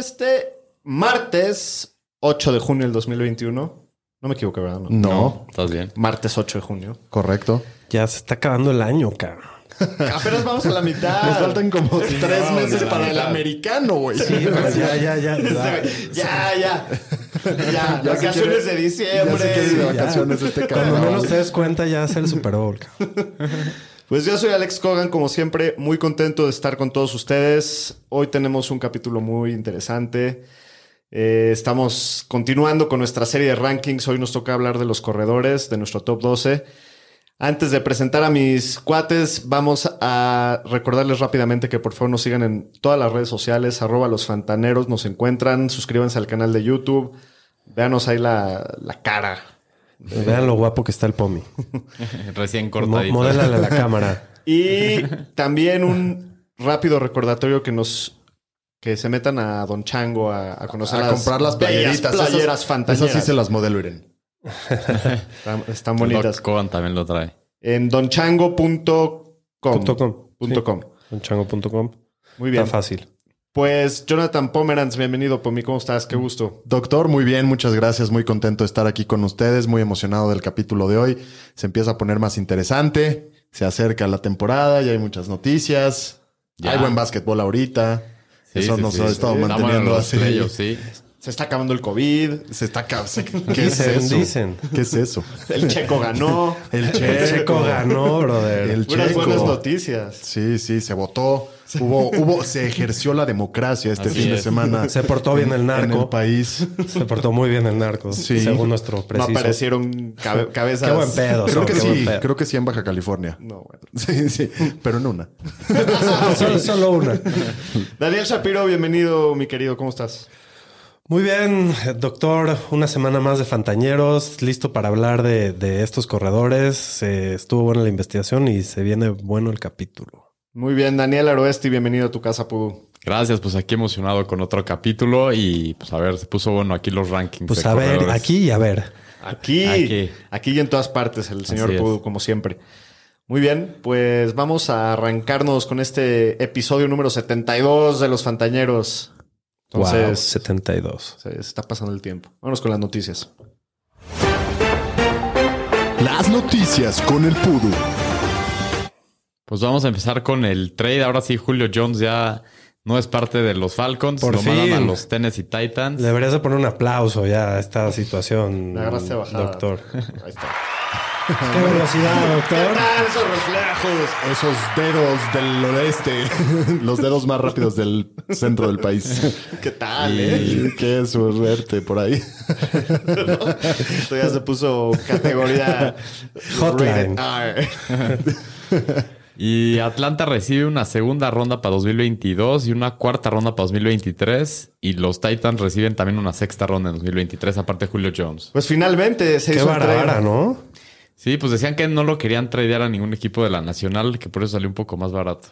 Este martes 8 de junio del 2021. No me equivoco, ¿verdad? No. No, Estás bien. Martes 8 de junio. correcto. Ya se está acabando el año, cabrón. Apenas vamos a la mitad. Nos faltan como tres no, meses para el americano, güey. ya, ya, ya. ya. Ya, ya. Ya, vacaciones de diciembre. Ya se quiere de Ya. vacaciones este Cuando menos te des cuenta, ya es el Super Bowl. cabrón. Pues yo soy Alex Cogan, como siempre, muy contento de estar con todos ustedes. Hoy tenemos un capítulo muy interesante. Eh, estamos continuando con nuestra serie de rankings. Hoy nos toca hablar de los corredores, de nuestro top 12. Antes de presentar a mis cuates, vamos a recordarles rápidamente que por favor nos sigan en todas las redes sociales, arroba los fantaneros, nos encuentran, suscríbanse al canal de YouTube, véanos ahí la, la cara. Vean lo guapo que está el Pomi. Recién Mo- cortadito. modélale la cámara. Y también un rápido recordatorio que nos que se metan a Don Chango a, a conocer A las comprar las playeritas. playeras esas, esas sí se las modelo, Iren. están, bonitas. Coban también lo trae. En donchango.com. Punto com. Punto Sí. com. Donchango.com. Muy bien. Está fácil. Pues Jonathan Pomeranz, bienvenido, Pomi. ¿Cómo estás? Qué gusto. Doctor, muy bien, muchas gracias. Muy contento de estar aquí con ustedes. Muy emocionado del capítulo de hoy. Se empieza a poner más interesante. Se acerca la temporada, ya hay muchas noticias. Ya. Hay buen básquetbol ahorita. Sí, Eso sí, nos sí. ha estado manteniendo así. sí. Se está acabando el COVID. Se está se- ¿Qué es Dicen, eso? dicen. ¿Qué es eso? El Checo ganó. El El checo. Ganó, brother. El Unas checo. buenas noticias. Sí, sí, se votó. Hubo, hubo, se ejerció la democracia este Así fin de semana. Se portó bien el En narco. el país. Se portó muy bien el narco. Sí. Según nuestro No preciso. aparecieron cabe- cabezas. Qué buen pedo. Creo que sí, creo que sí en Baja California. No, bueno. Sí, sí, pero en una. solo, solo una. Daniel Shapiro, bienvenido, mi querido. ¿Cómo estás? Muy bien, doctor. Una semana más de Fantañeros. Listo para hablar de, de estos corredores. Eh, estuvo buena la investigación y se viene bueno el capítulo. Muy bien, Daniel Aroesti, bienvenido a tu casa, Pudu. Gracias, pues aquí emocionado con otro capítulo y pues a ver, se puso bueno aquí los rankings. Pues de a ver, aquí y a ver. Aquí, Aquí. aquí, y en todas partes, el señor. Pudu, como siempre. Muy bien, pues vamos a arrancarnos con este episodio número 72 de Los Fantañeros. Wow, Entonces, 72. se está pasando el tiempo. Vámonos con las noticias. Las noticias con el Pudu. Pues vamos a empezar con el trade. Ahora sí, Julio Jones ya no es parte de los Falcons. Por lo mandan a fin. los Tennessee Titans. Deberías de poner un aplauso ya a esta situación, Me agarraste bajada. doctor. Ahí está. Qué velocidad, doctor. tal esos reflejos? Esos dedos del oeste, los dedos más rápidos del centro del país. ¿Qué tal, eh? Qué suerte por ahí. Esto ya se puso categoría Hotline. Y Atlanta recibe una segunda ronda para 2022 y una cuarta ronda para 2023. Y los Titans reciben también una sexta ronda en 2023, aparte de Julio Jones. Pues finalmente se Qué hizo barara, ¿no? Sí, pues decían que no lo querían tradear a ningún equipo de la Nacional, que por eso salió un poco más barato.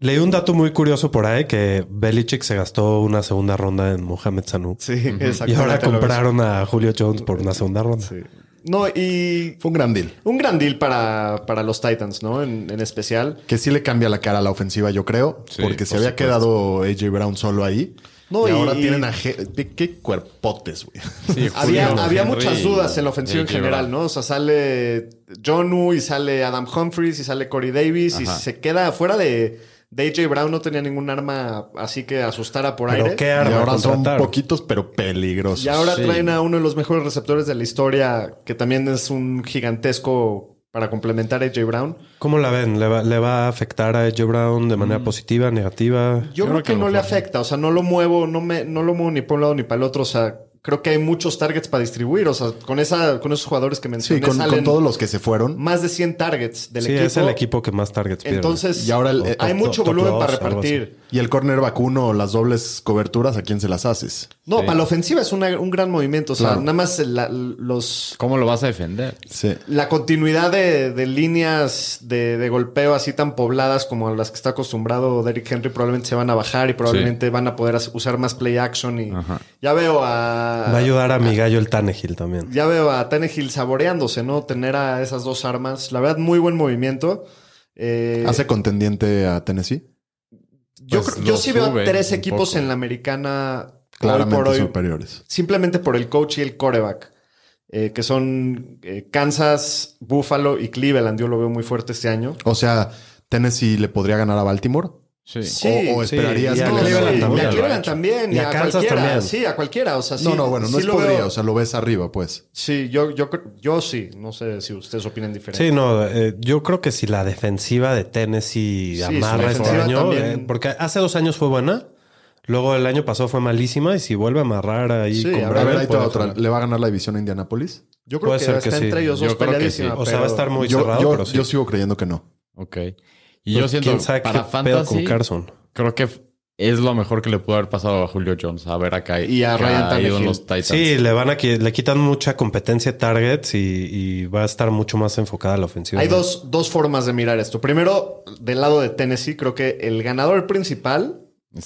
Leí un dato muy curioso por ahí que Belichick se gastó una segunda ronda en Mohamed Sanu. Sí, Y exactamente. ahora lo compraron a Julio Jones por una segunda ronda. ves. No, y Fue un gran deal. un gran deal para, para los Titans, ¿no? En, en especial. Que sí le cambia la cara a la ofensiva, yo creo. Sí, porque se por había supuesto. quedado AJ Brown solo ahí. No, y, y- ahora y- tienen a... ¿Qué, qué cuerpotes, güey. Sí, Había, había muchas dudas en la ofensiva en general. ¿no? O sea, sale Jonu y sale Adam Humphries y sale Corey Davis y se queda fuera de, de AJ Brown. No tenía ningún arma así que asustara por Pero aire. qué Y arma ahora son poquitos, pero peligrosos. Y ahora Sí. traen a uno de los mejores receptores de la historia, que también es un gigantesco para complementar a AJ Brown. ¿Cómo la ven? ¿Le va, le va a afectar a AJ Brown de manera positiva, negativa? Yo, creo, que, no le afecta. O sea, no lo muevo, no me, no lo muevo ni por un lado ni para el otro. O sea, creo que hay muchos targets para distribuir. O sea, con, esa, con esos jugadores que Sí, mencioné con, con salen todos los que se fueron. más de 100 targets del sí, equipo. es el equipo que más targets pierde. Entonces, Y ahora el- eh, hay top- mucho top volumen para algo así. repartir. Y el corner vacuno, las dobles coberturas, ¿a quién se las haces? No, Sí. para la ofensiva es una- un gran movimiento. O sea, Claro. nada más la, los, ¿Cómo lo vas a defender? Sí. la continuidad de, de líneas de, de golpeo así tan pobladas como a las que está acostumbrado Derrick Henry probablemente se van a bajar y probablemente van a poder usar más play action. Y Ajá. ya veo a. Va a ayudar a mi gallo el Tannehill también. Ya veo a Tannehill saboreándose, ¿no? Tener a esas dos armas. La verdad, muy buen movimiento. Eh, ¿Hace contendiente a Tennessee? Yo pues creo- yo sí veo tres equipos poco. en la americana hoy Claramente por hoy. superiores. Simplemente por el coach y el coreback. eh, que son eh, Kansas, Buffalo y Cleveland. Yo lo veo muy fuerte este año. O sea, Tennessee le podría ganar a Baltimore. Sí. Sí, o, o sí, esperarías y a Cleveland sí, también y a Cleveland también. Y Y a Kansas cualquiera. también. Sí, a cualquiera. O sea, sí, no, no, bueno, no sí es lo podría, veo. o sea, lo ves arriba, pues. Sí, yo, yo, creo- yo sí. No sé si ustedes opinan diferente. Sí, no, eh, yo creo que si la defensiva de Tennessee amarra este año, también. eh, porque hace dos años fue buena, luego el año pasado fue malísima y si vuelve a amarrar ahí con puede otra. ¿Le va a ganar la división a Indianapolis? Yo creo Puede que ser está que sí. entre ellos dos. O sea, va a estar muy yo, cerrado, yo- pero sí. yo sigo creyendo que no. Ok. Y Pues, yo siento quién sabe para fantasy, con Carson. creo que es lo mejor que le pudo haber pasado a Julio Jones. A ver acá. Y a Ryan Tannehill. los Titans. Sí, le van a le quitan mucha competencia de targets y, y va a estar mucho más enfocada la ofensiva. Hay dos, dos formas de mirar esto. Primero, del lado de Tennessee, creo que el ganador principal,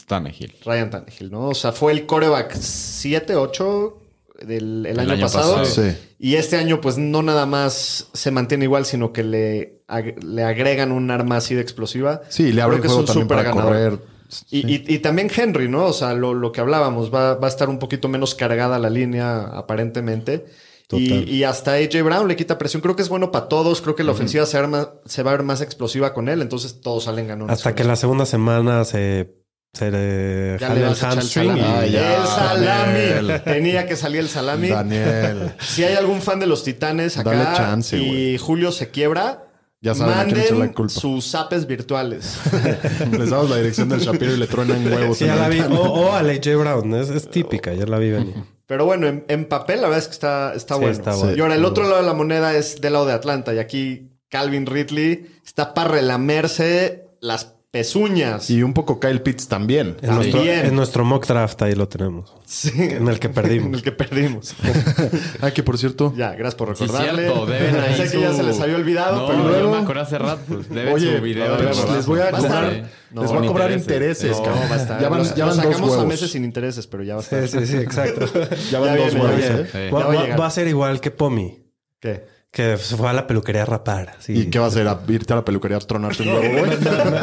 Tannehill. Ryan Tannehill, ¿no? O sea, fue el coreback 7, 8 del el El año, año pasado. pasado. Sí. Y este año, pues no nada más se mantiene igual, sino que le, ag- le agregan un arma así de explosiva. Sí, le abre Creo el que es juego un también súper para ganador. correr. Y, y- y también Henry, ¿no? O sea, lo, lo que hablábamos, va, va a estar un poquito menos cargada la línea, aparentemente. Y, Total. y hasta AJ Brown le quita presión. Creo que es bueno para todos. Creo que la ofensiva se, arma- se va a ver más explosiva con él. Entonces todos salen ganando. Hasta que la segunda semana se, se le Ya el hamstring. salami. y- Ah, ya. el salami. Daniel. Tenía que salir el salami. Daniel. Si hay algún fan de los Titanes acá Dale chance, y. Julio se quiebra, Ya saben a quién echar la manden culpa. sus apes virtuales. Les damos la dirección del Shapiro y le truenan huevos. Sí, ya la vi. O, o a AJ Brown. Es, es típica, ya la vi venir. Pero bueno, en, en papel la verdad es que está, está Sí, bueno. está bueno. Y ahora el otro lado de la moneda es del lado de Atlanta. Y aquí Calvin Ridley está para relamerse las pezuñas. Y un poco Kyle Pitts también. En nuestro, en nuestro mock draft ahí lo tenemos. Sí. En el que perdimos. En el que perdimos. Ah, que por cierto. ya, gracias por Sí, recordarle. cierto. Deben ahí sé que ya su- se les había olvidado, No, pero yo luego... me acuerdo hace rato. pues, Deben Oye, su video. a ver, de les voy a a cobrar. No, les voy a cobrar intereses. intereses, No, cabrón. va a estar. Ya van, Los- ya los van dos sacamos a huevos. meses sin intereses, pero ya va a estar. Sí, sí, sí, exacto. Ya van Ya dos viene, huevos, ¿eh? Sí. Va, va a va a ser igual que Pomi, ¿Qué? Que se fue a la peluquería a rapar. sí. ¿Y qué va a hacer? ¿A irte a la peluquería a tronarte un huevo, güey?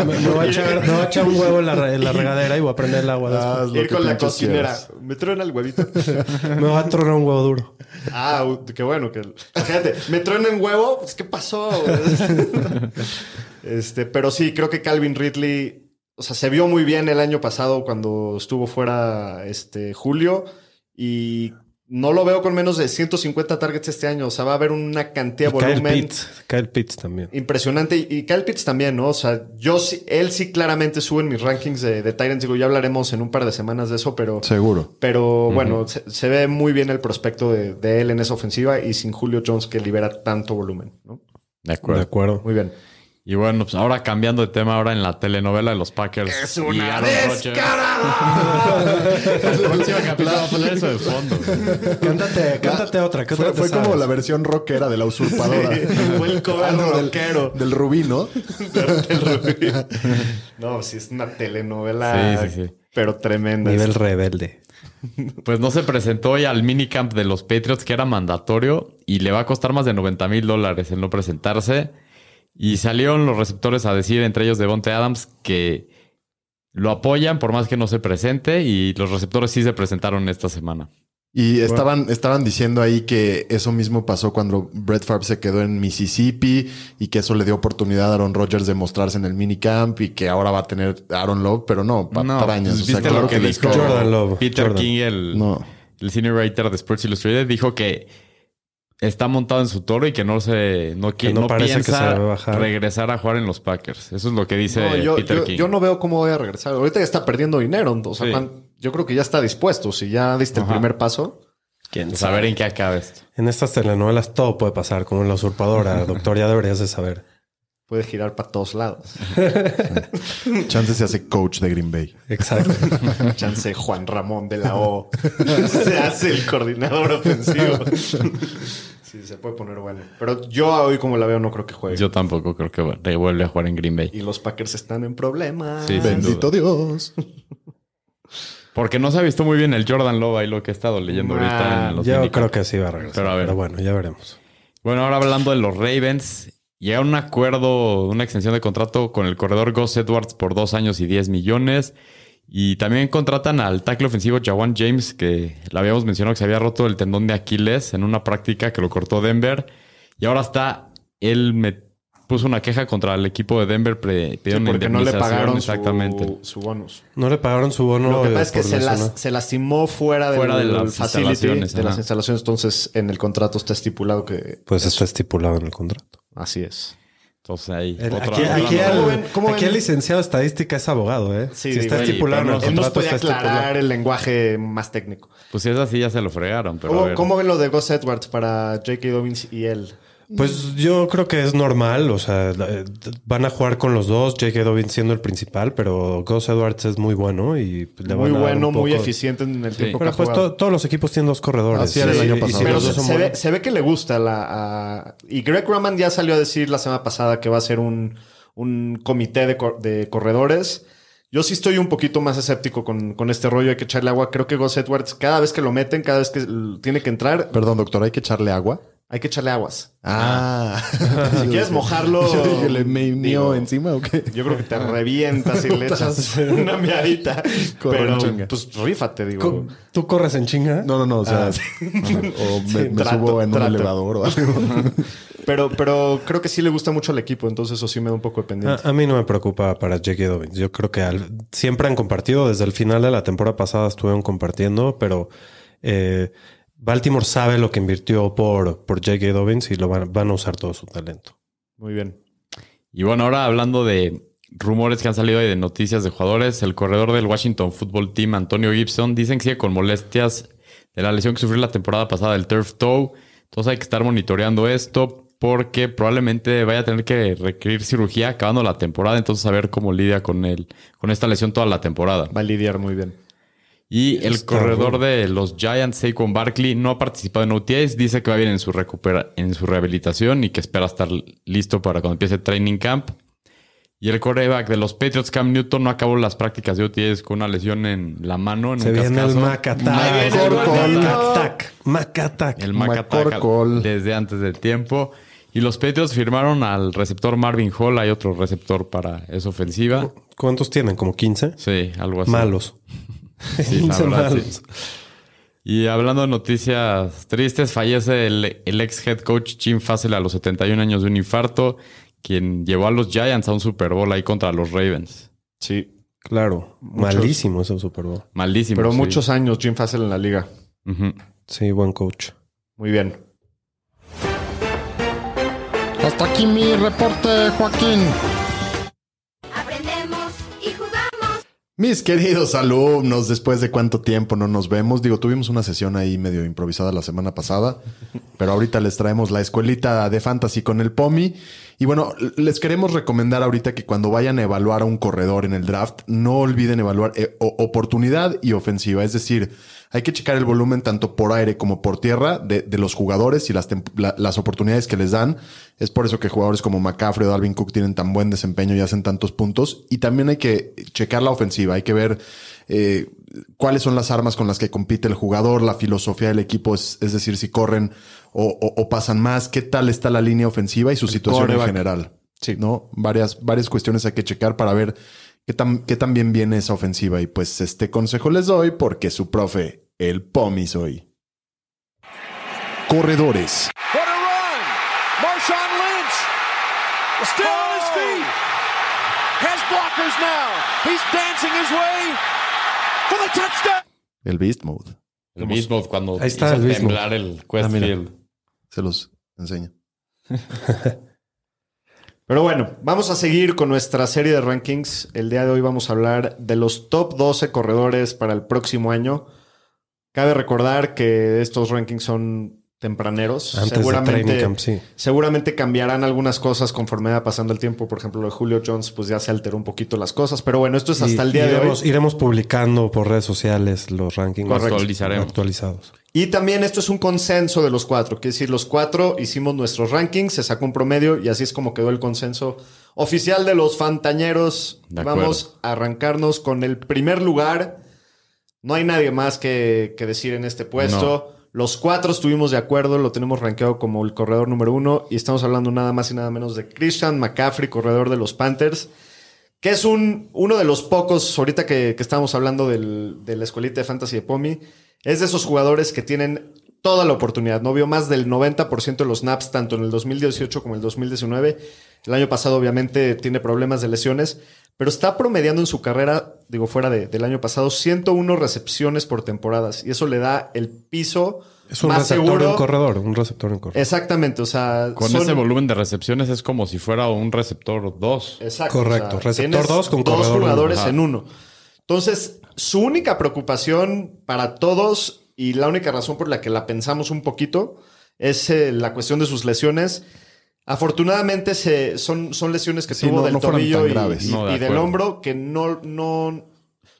Me, me voy a echar, me voy a echar un huevo en la, re- en la regadera y voy a prender el agua. lo Ir con la cocinera. quieras. Me truena el huevito. Me voy a tronar un huevo duro. Ah, qué bueno que. Fíjate, me truena en huevo. Pues, ¿qué pasó? este, pero sí, creo que Calvin Ridley. O sea, se vio muy bien el año pasado cuando estuvo fuera este, Julio. Y no lo veo con menos de 150 targets este año. O sea, va a haber una cantidad de Y Kyle volumen Pitts. Kyle Pitts también. impresionante. Y, Kyle Pitts también, ¿no? O sea, yo sí, él sí claramente sube en mis rankings de, de Titans. Digo, ya hablaremos en un par de semanas de eso, pero. Seguro. Pero bueno, se, se ve muy bien el prospecto de, de él en esa ofensiva y sin Julio Jones que libera tanto volumen. ¿no? De De acuerdo. acuerdo. Muy bien. Y bueno, pues ahora cambiando de tema, ahora en la telenovela de los Packers. y Aaron Rodgers. El próximo capítulo va a poner eso de fondo. Cántate, cántate otra. ¿qué Fue, como la versión rockera de la usurpadora. Fue el cover Algo del, rockero. del rubí, ¿no? No, sí, es una telenovela, Sí, sí, sí. pero tremenda. Nivel rebelde. Pues no se presentó hoy al minicamp de los Patriots, que era mandatorio, y le va a costar más de 90 mil dólares el no presentarse. Y salieron los receptores a decir, entre ellos Devonte Adams, que lo apoyan por más que no se presente, y los receptores sí se presentaron esta semana. Y estaban, estaban diciendo ahí que eso mismo pasó cuando Brett Favre se quedó en Mississippi y que eso le dio oportunidad a Aaron Rodgers de mostrarse en el minicamp y que ahora va a tener Aaron Love, pero no, patrañas. pues, o sea, ¿viste claro lo que, dijo. Jordan Love, Peter Jordan. King, el, No. el senior writer de Sports Illustrated, dijo que está montado en su toro y que no se no, qui- no no parece que piensa se va a bajar. regresar a jugar en los Packers. Eso es lo que dice No, yo, Peter yo- King. yo no veo cómo voy a regresar. Ahorita ya está perdiendo dinero. O sea, Sí. Juan, yo creo que ya está dispuesto. Si ya diste el primer paso. ¿Quién Pues a ver en qué acaba esto. En estas telenovelas todo puede pasar, como en La Usurpadora. Doctor, ya deberías de saber. Puede girar para todos lados. Chance se hace coach de Green Bay. Exacto. Chance Juan Ramón de la O. se hace el coordinador ofensivo. sí, se puede poner bueno. Pero yo hoy, como la veo, no creo que juegue. Yo tampoco creo que vuelve a jugar en Green Bay. Y los Packers están en problemas. Sí, Bendito Dios. Porque no se ha visto muy bien el Jordan Love ahí lo que he estado leyendo Ah, ahorita en los Yo creo que sí va a regresar. Pero a ver. bueno, ya veremos. Bueno, ahora hablando de los Ravens, llegaron a un acuerdo, una extensión de contrato con el corredor Gus Edwards por dos años y 10 millones. Y también contratan al tackle ofensivo Jawan James, que le habíamos mencionado que se había roto el tendón de Aquiles en una práctica que lo cortó Denver. Y ahora está, él me puso una queja contra el equipo de Denver pre- Sí, porque no le pagaron exactamente. Su, su bonus. No le pagaron su bono. Lo que pasa es que se, las- se lastimó fuera, del Fuera de las facility, instalaciones, de las instalaciones. Entonces, en el contrato está estipulado que Pues está estipulado en el contrato. así es. Entonces ahí. El- otra- aquí aquí el, ¿Cómo ven- cómo aquí el licenciado de estadística es abogado, ¿eh? Sí, si está estipulado en el no- Él nos contrato, puede está aclarar estipulado. el lenguaje más técnico. Pues si es así, ya se lo fregaron. Pero a ¿Cómo, ver. cómo ven lo de Gus Edwards para J.K. Dobbins y él? Pues yo creo que es normal, o sea, eh, van a jugar con los dos, J.K. Dobbins siendo el principal, pero Gus Edwards es muy bueno y le Muy van a dar bueno, muy eficiente en el tiempo Pero que ha pues jugado. to- todos los equipos tienen dos corredores. Así era el año y pasado. si Pero se, ve, buenos- se ve que le gusta la... a- y Greg Roman ya salió a decir la semana pasada que va a ser un, un comité de, cor- de corredores. Yo sí estoy un poquito más escéptico con, con este rollo. Hay que echarle agua. Creo que Gus Edwards, cada vez que lo meten, cada vez que tiene que entrar, Perdón, doctor, ¿hay que echarle agua? Hay que echarle aguas. Ah. Si quieres mojarlo... Yo dije, ¿le me encima o qué? Yo creo que te revientas y le echas una miadita. Corre en Pero, chinga. pues, rífate, digo. ¿Tú corres en chinga? No, no, no, o sea, Ah. o me, Sí, me trato, subo en trato. un elevador o algo. Pero, pero creo que sí le gusta mucho al equipo, entonces eso sí me da un poco de pendiente. A, a mí no me preocupa para J.K. Dobbins. Yo creo que al- siempre han compartido. Desde el final de la temporada pasada estuvieron compartiendo, pero eh, Baltimore sabe lo que invirtió por, por J.K. Dobbins y lo van, van a usar todo su talento. Muy bien. Y bueno, ahora hablando de rumores que han salido ahí de noticias de jugadores, el corredor del Washington Football Team, Antonio Gibson, dicen que sigue con molestias de la lesión que sufrió la temporada pasada del turf toe. Entonces hay que estar monitoreando esto porque probablemente vaya a tener que requerir cirugía acabando la temporada. Entonces a ver cómo lidia con él, con esta lesión toda la temporada. Va a lidiar muy bien. Y el Está corredor de los Giants, Saquon Barkley, no ha participado en OTAs. Dice que va bien en su, recupera en su rehabilitación y que espera estar listo para cuando empiece training camp. Y el coreback de los Patriots, Cam Newton, no acabó las prácticas de OTAs con una lesión en la mano. En Se un viene el cascazo. El Attack. Mac Mac Attack. Mac Attack. El Mac Attack McCorkle. desde antes del tiempo. Y los Patriots firmaron al receptor Marvin Hall. Hay otro receptor para esa ofensiva. ¿Cuántos tienen? ¿Como 15? Sí, algo así. Malos. Sí, la 15 verdad, sí. malos. Y hablando de noticias tristes, fallece el, el ex head coach Jim Fassel a los 71 años de un infarto, quien llevó a los Giants a un Super Bowl ahí contra los Ravens. Sí. Claro. Malísimo ese Super Bowl. Malísimo. Pero sí. muchos años Jim Fassel en la liga. Sí, buen coach. Muy bien. Hasta aquí mi reporte, Joaquín. Mis queridos alumnos, después de cuánto tiempo no nos vemos, digo, tuvimos una sesión ahí medio improvisada la semana pasada, pero ahorita les traemos la escuelita de fantasy con el POMI. Y bueno, les queremos recomendar ahorita que cuando vayan a evaluar a un corredor en el draft, no olviden evaluar eh, oportunidad y ofensiva. Es decir, hay que checar el volumen tanto por aire como por tierra de, de los jugadores y las, la- las oportunidades que les dan. Es por eso que jugadores como McCaffrey o Dalvin Cook tienen tan buen desempeño y hacen tantos puntos. Y también hay que checar la ofensiva. Hay que ver eh, cuáles son las armas con las que compite el jugador, la filosofía del equipo, es, es decir, si corren o, o- o pasan más, qué tal está la línea ofensiva y su situación en general. Sí. ¿no? Varias, varias cuestiones hay que checar para ver qué tan, qué tan bien viene esa ofensiva. Y pues este consejo les doy porque su profe, el POMI soy. Corredores. What a run! Marshawn Lynch still on his feet. Has blockers now. He's dancing his way for the touchdown. El Beast Mode. El mismo cuando Ahí está hizo el mismo. temblar el Ah, Quest mira. Field. Se los enseño. Pero bueno, vamos a seguir con nuestra serie de rankings. El día de hoy vamos a hablar de los top 12 corredores para el próximo año. Cabe recordar que estos rankings son tempraneros. Antes de training camp, sí. seguramente cambiarán algunas cosas conforme va pasando el tiempo. Por ejemplo, lo de Julio Jones, pues ya se alteró un poquito las cosas. Pero bueno, esto es hasta Y- el día de iremos, hoy. iremos publicando por redes sociales los rankings. Actualizaremos. actualizados. Y también esto es un consenso de los cuatro. Quiere decir, los cuatro hicimos nuestros rankings, se sacó un promedio y así es como quedó el consenso oficial de los Fantañeros. De acuerdo. Vamos a arrancarnos con el primer lugar. No hay nadie más que, que decir en este puesto. Los cuatro estuvimos de acuerdo, lo tenemos rankeado como el corredor número uno y estamos hablando nada más y nada menos de Christian McCaffrey, corredor de los Panthers, que es un, uno de los pocos, ahorita que, que estábamos hablando del- de la escuelita de fantasy de Pomi, es de esos jugadores que tienen toda la oportunidad. No vio más del 90% de los snaps, tanto en el 2018 como en el 2019. El año pasado, obviamente, tiene problemas de lesiones, pero está promediando en su carrera, digo, fuera de- del año pasado, 101 recepciones por temporadas. Y eso le da el piso Es un más receptor seguro. en corredor, un receptor en corredor. Exactamente, o sea, Con son- ese volumen de recepciones es como si fuera un receptor 2. Exacto. Correcto. Receptor tienes dos con dos corredor jugadores en uno. Entonces, su única preocupación para todos y la única razón por la que la pensamos un poquito es eh, la cuestión de sus lesiones. Afortunadamente se, son, son lesiones que Sí, tuvo no- del no fueron tobillo tan y, graves. y- No, de y del hombro que no, no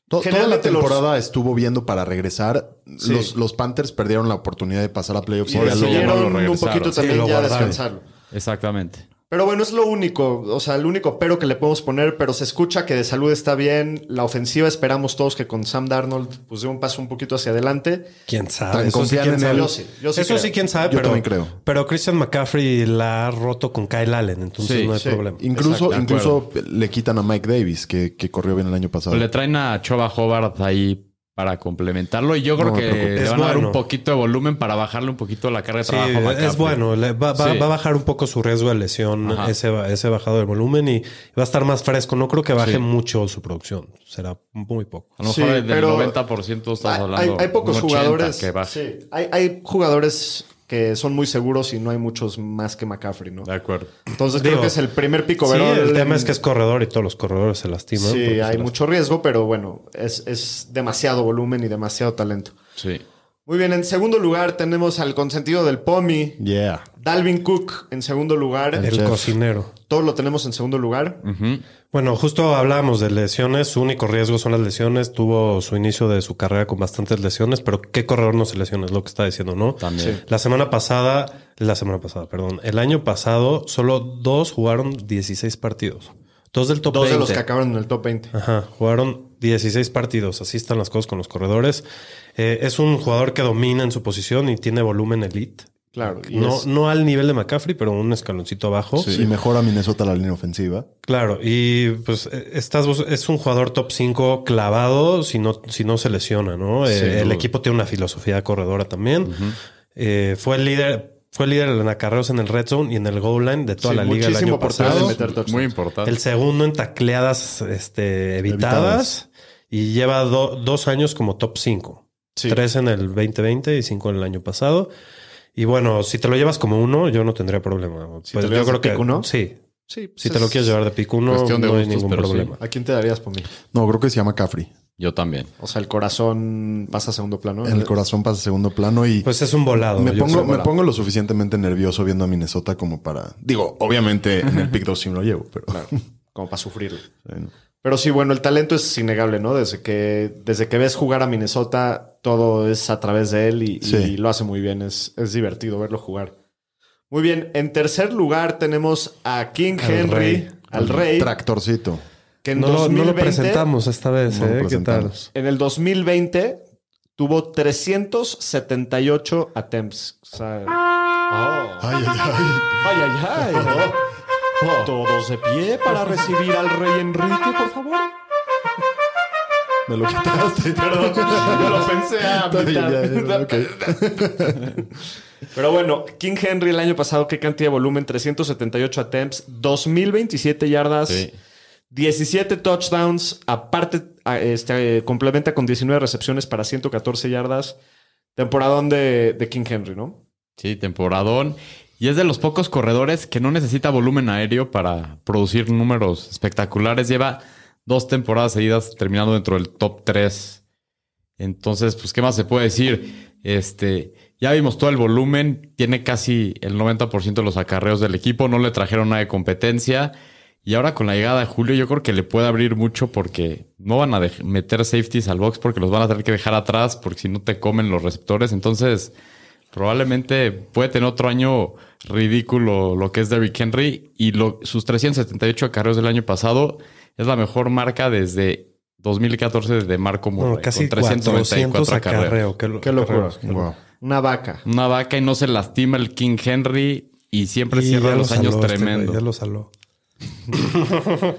To- Toda la los- temporada estuvo viendo para regresar. Sí. Los, los Panthers perdieron la oportunidad de pasar a playoffs y y ya lo- decidieron ya no lo un poquito también ya guardaron. descansarlo. Exactamente. Pero bueno, es lo único, o sea, el único pero que le podemos poner, pero se escucha que de salud está bien. La ofensiva esperamos todos que con Sam Darnold pues dé un paso un poquito hacia adelante. ¿Quién sabe? Tan Eso sí, quién en sabe. Yo sí, yo sí Eso creo. sí, quién sabe, Yo pero, también creo. pero Christian McCaffrey la ha roto con Kyle Allen, entonces Sí, no hay sí. problema. Incluso, Exacto, incluso le quitan a Mike Davis, que, que corrió bien el año pasado. Pues le traen a Choba Hobart ahí para complementarlo y yo creo No que le Es van a dar bueno. un poquito de volumen para bajarle un poquito la carga de Sí, trabajo a es bueno. le va, va- Sí. va a bajar un poco su riesgo de lesión, ese, ese bajado de volumen y va a estar más fresco. No creo que baje Sí. mucho su producción. Será muy poco. A lo mejor Sí, del pero 90% estás Hay, hablando. hay pocos un 80 jugadores. que baje. hay, hay jugadores que son muy seguros y no hay muchos más que McCaffrey, ¿no? De acuerdo. Entonces Digo, creo que es el primer pico Sí, el tema es que es corredor y todos los corredores se lastiman. Sí, hay mucho riesgo, pero bueno, es, es demasiado volumen y demasiado talento. Sí. Muy bien, en segundo lugar tenemos al consentido del POMI, Yeah. Dalvin Cook en segundo lugar. El cocinero. Todos lo tenemos en segundo lugar. Ujú. Bueno, justo hablábamos de lesiones. Su único riesgo son las lesiones. Tuvo su inicio de su carrera con bastantes lesiones, pero ¿qué corredor no se lesiona? Es lo que está diciendo, ¿no? También. Sí. La semana pasada, la semana pasada, perdón, el año pasado, solo dos jugaron 16 partidos. Dos del top Dos 20. de los que acabaron en el top 20. Ajá, jugaron 16 partidos. Así están las cosas con los corredores. Eh, es un jugador que domina en su posición y tiene volumen elite. Claro. y No, es- no al nivel de McCaffrey, pero un escaloncito abajo. Sí, Y mejora Minnesota la línea ofensiva. Claro, y pues eh, estás, es un jugador top 5 clavado si no, si no se lesiona, ¿no? Eh, el equipo tiene una filosofía corredora también. Eh, fue el líder, fue líder en acarreos en el red zone y en el goal line de toda Sí, la liga el año pasado. Muy importante. El segundo en tacleadas este, evitadas, y lleva do- dos años como top 5. Sí. Tres en el 2020 y cinco en el año pasado. Y bueno, si te lo llevas como uno, yo no tendría problema. Si Pues te lo yo creo de que uno. Sí. Sí, pues Si te lo es- quieres llevar de pick uno, no hay ningún sí. problema. ¿A quién te darías, Pomi? No, creo que se llama Caffrey. Yo también. O sea, el corazón pasa a segundo plano. El corazón pasa a segundo plano y Pues es un volado. me, pongo, me pongo lo suficientemente nervioso viendo a Minnesota como para... Digo, obviamente en el pick 2 sí me lo llevo, pero... Claro, como para sufrirlo. Bueno. Pero sí, bueno, el talento es innegable, ¿no? Desde que, desde que ves jugar a Minnesota, todo es a través de él y, Sí. y lo hace muy bien. Es, es divertido verlo jugar. Muy bien, en tercer lugar tenemos a King Al Henry, rey. al rey, Tractorcito. que en no, lo, no 2020, lo presentamos esta vez, No ¿eh? ¿Qué tal? en el 2020 tuvo 378 attempts. O sea, oh. Ay, ay, ay. Ay, ay, ay. Todos de pie para recibir al rey Enrique, por favor. Me lo quitaste. Perdón, yo lo pensé a mitad. ok. Pero bueno, King Henry el año pasado, ¿qué cantidad de volumen? 378 attempts, 2027 yardas, Sí. 17 touchdowns, aparte este, complementa con 19 recepciones para 114 yardas. Temporadón de, de King Henry, ¿no? Sí, temporadón. Y es de los pocos corredores que no necesita volumen aéreo para producir números espectaculares. Lleva dos temporadas seguidas terminando dentro del top 3 Entonces, pues, ¿qué más se puede decir? Este, ya vimos todo el volumen, tiene casi el 90% de los acarreos del equipo, no le trajeron nada de competencia. Y ahora con la llegada de Julio, yo creo que le puede abrir mucho porque no van a meter safeties al box porque los van a tener que dejar atrás porque si no te comen los receptores. Entonces, probablemente puede tener otro año ridículo lo que es Derrick Henry y lo- sus 378 acarreos del año pasado es la mejor marca desde 2014 de Marco Murray. No, casi con 400 394 acarreos. acarreo. Qué, lo- Qué locura. acarreos. Wow. Una vaca. Una vaca y no se lastima el King Henry y siempre Y cierra los lo años saló este tremendo. ya lo saló.